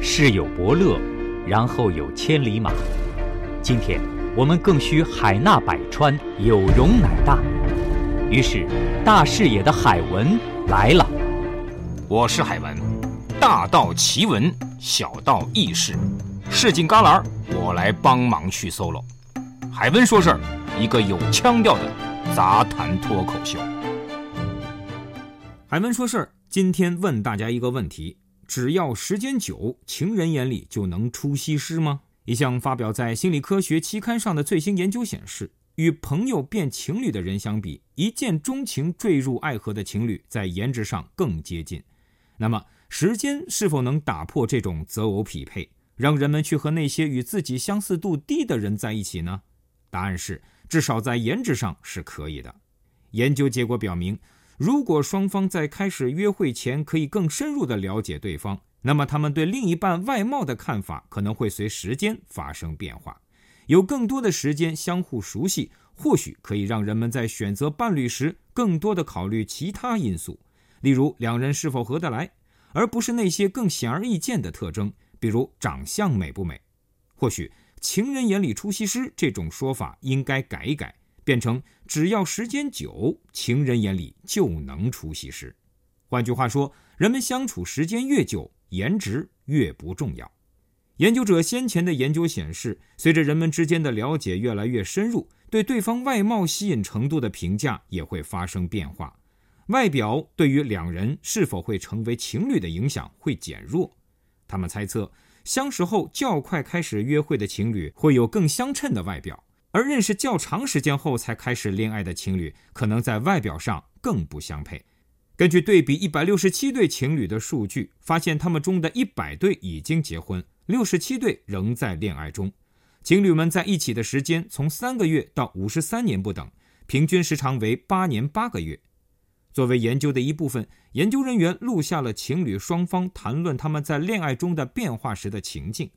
世有伯乐，然后有千里马。今天我们更需海纳百川，有容乃大。于是，大视野的海文来了。我是海文，大道奇闻，小道轶事，市井旮旯，我来帮忙去 solo。海文说事儿，一个有腔调的杂谈脱口秀。海文说事儿，今天问大家一个问题：只要时间久，情人眼里就能出西施吗？一项发表在《心理科学》期刊上的最新研究显示，与朋友变情侣的人相比，一见钟情、坠入爱河的情侣在颜值上更接近。那么，时间是否能打破这种择偶匹配，让人们去和那些与自己相似度低的人在一起呢？答案是，至少在颜值上是可以的。研究结果表明。如果双方在开始约会前可以更深入地了解对方，那么他们对另一半外貌的看法可能会随时间发生变化。有更多的时间相互熟悉，或许可以让人们在选择伴侣时更多的考虑其他因素，例如两人是否合得来，而不是那些更显而易见的特征，比如长相美不美。或许“情人眼里出西施”这种说法应该改一改。变成只要时间久，情人眼里就能出西施。换句话说，人们相处时间越久，颜值越不重要。研究者先前的研究显示，随着人们之间的了解越来越深入，对对方外貌吸引程度的评价也会发生变化。外表对于两人是否会成为情侣的影响会减弱。他们猜测，相识后较快开始约会的情侣会有更相称的外表。而认识较长时间后才开始恋爱的情侣，可能在外表上更不相配。根据对比一百六十七对情侣的数据，发现他们中的一百对已经结婚，六十七对仍在恋爱中。情侣们在一起的时间从三个月到五十三年不等，平均时长为八年八个月。作为研究的一部分，研究人员录下了情侣双方谈论他们在恋爱中的变化时的情境，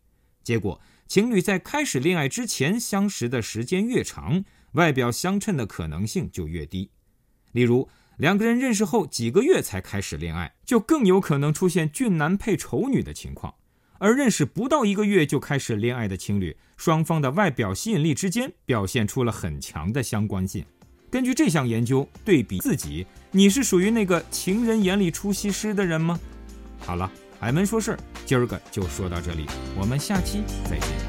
结果。情侣在开始恋爱之前相识的时间越长，外表相称的可能性就越低。例如，两个人认识后几个月才开始恋爱，就更有可能出现俊男配丑女的情况；而认识不到一个月就开始恋爱的情侣，双方的外表吸引力之间表现出了很强的相关性。根据这项研究对比自己，你是属于那个情人眼里出西施的人吗？好了。海门说事儿，今儿个就说到这里，我们下期再见。